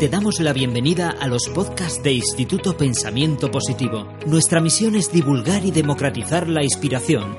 Te damos la bienvenida a los podcasts de Instituto Pensamiento Positivo. Nuestra misión es divulgar y democratizar la inspiración,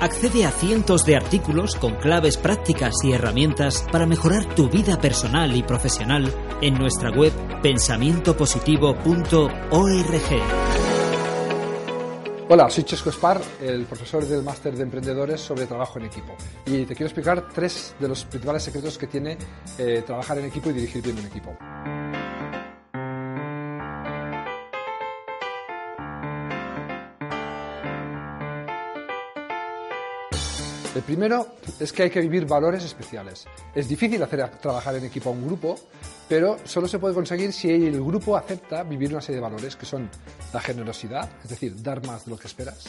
Accede a cientos de artículos con claves prácticas y herramientas para mejorar tu vida personal y profesional en nuestra web pensamientopositivo.org. Hola, soy Chesco Spar, el profesor del máster de emprendedores sobre trabajo en equipo. Y te quiero explicar tres de los principales secretos que tiene eh, trabajar en equipo y dirigir bien un equipo. El primero es que hay que vivir valores especiales. Es difícil hacer trabajar en equipo a un grupo, pero solo se puede conseguir si el grupo acepta vivir una serie de valores que son la generosidad, es decir, dar más de lo que esperas,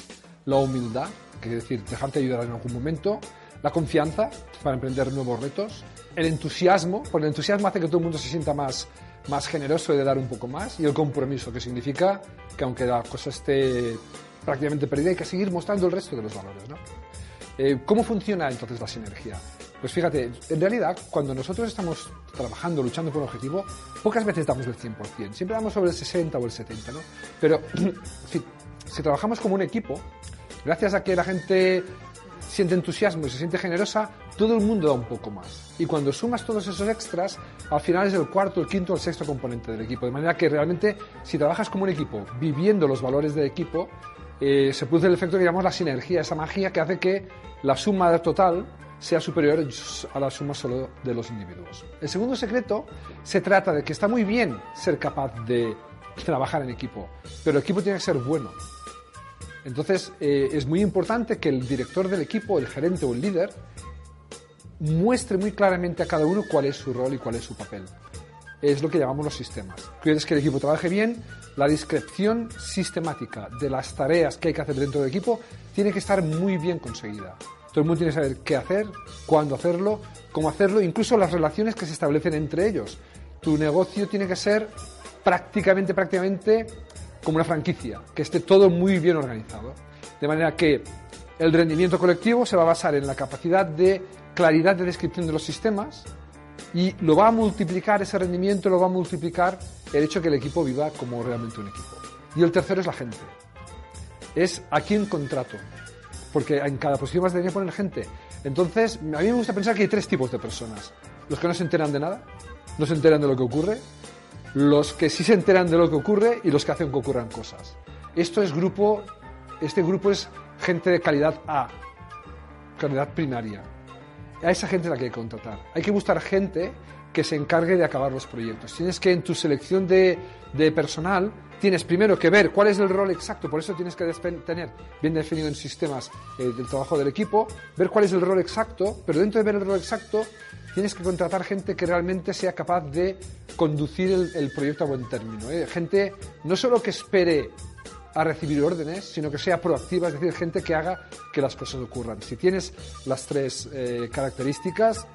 la humildad, que es decir, dejarte ayudar en algún momento, la confianza para emprender nuevos retos, el entusiasmo, porque el entusiasmo hace que todo el mundo se sienta más, más generoso y de dar un poco más, y el compromiso, que significa que aunque la cosa esté prácticamente perdida, hay que seguir mostrando el resto de los valores. ¿no? Eh, ¿Cómo funciona entonces la sinergia? Pues fíjate, en realidad, cuando nosotros estamos trabajando, luchando por un objetivo, pocas veces damos el 100%, siempre damos sobre el 60 o el 70, ¿no? Pero si, si trabajamos como un equipo, gracias a que la gente siente entusiasmo y se siente generosa, todo el mundo da un poco más. Y cuando sumas todos esos extras, al final es el cuarto, el quinto, el sexto componente del equipo. De manera que realmente, si trabajas como un equipo, viviendo los valores del equipo, eh, se produce el efecto que llamamos la sinergia, esa magia que hace que la suma total sea superior a la suma solo de los individuos. El segundo secreto se trata de que está muy bien ser capaz de trabajar en equipo, pero el equipo tiene que ser bueno. Entonces eh, es muy importante que el director del equipo, el gerente o el líder, muestre muy claramente a cada uno cuál es su rol y cuál es su papel es lo que llamamos los sistemas. Quieres que el equipo trabaje bien, la descripción sistemática de las tareas que hay que hacer dentro del equipo tiene que estar muy bien conseguida. Todo el mundo tiene que saber qué hacer, cuándo hacerlo, cómo hacerlo, incluso las relaciones que se establecen entre ellos. Tu negocio tiene que ser prácticamente, prácticamente como una franquicia, que esté todo muy bien organizado. De manera que el rendimiento colectivo se va a basar en la capacidad de claridad de descripción de los sistemas, y lo va a multiplicar ese rendimiento, lo va a multiplicar el hecho de que el equipo viva como realmente un equipo. Y el tercero es la gente. Es a quién contrato. Porque en cada posición vas a que poner gente. Entonces, a mí me gusta pensar que hay tres tipos de personas. Los que no se enteran de nada, no se enteran de lo que ocurre, los que sí se enteran de lo que ocurre y los que hacen que ocurran cosas. Esto es grupo, este grupo es gente de calidad A, calidad primaria a esa gente la que hay que contratar. Hay que buscar gente que se encargue de acabar los proyectos. Tienes que en tu selección de, personal, tienes primero que ver cuál es el rol exacto, por eso tienes que tener bien definido en sistemas eh, del trabajo del equipo, ver cuál es el rol exacto, pero dentro de ver el rol exacto, tienes que contratar gente que realmente sea capaz de conducir el, proyecto a buen término. ¿eh? Gente no solo que espere a recibir órdenes, sino que sea proactiva, es decir, gente que haga que las cosas ocurran. Si tienes las tres eh, características,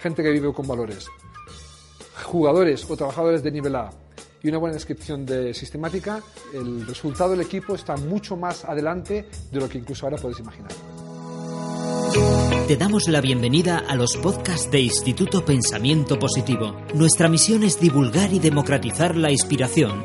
gente que vive con valores, jugadores o trabajadores de nivel A y una buena descripción de sistemática, el resultado del equipo está mucho más adelante de lo que incluso ahora puedes imaginar. Te damos la bienvenida a los podcasts de Instituto Pensamiento Positivo. Nuestra misión es divulgar y democratizar la inspiración,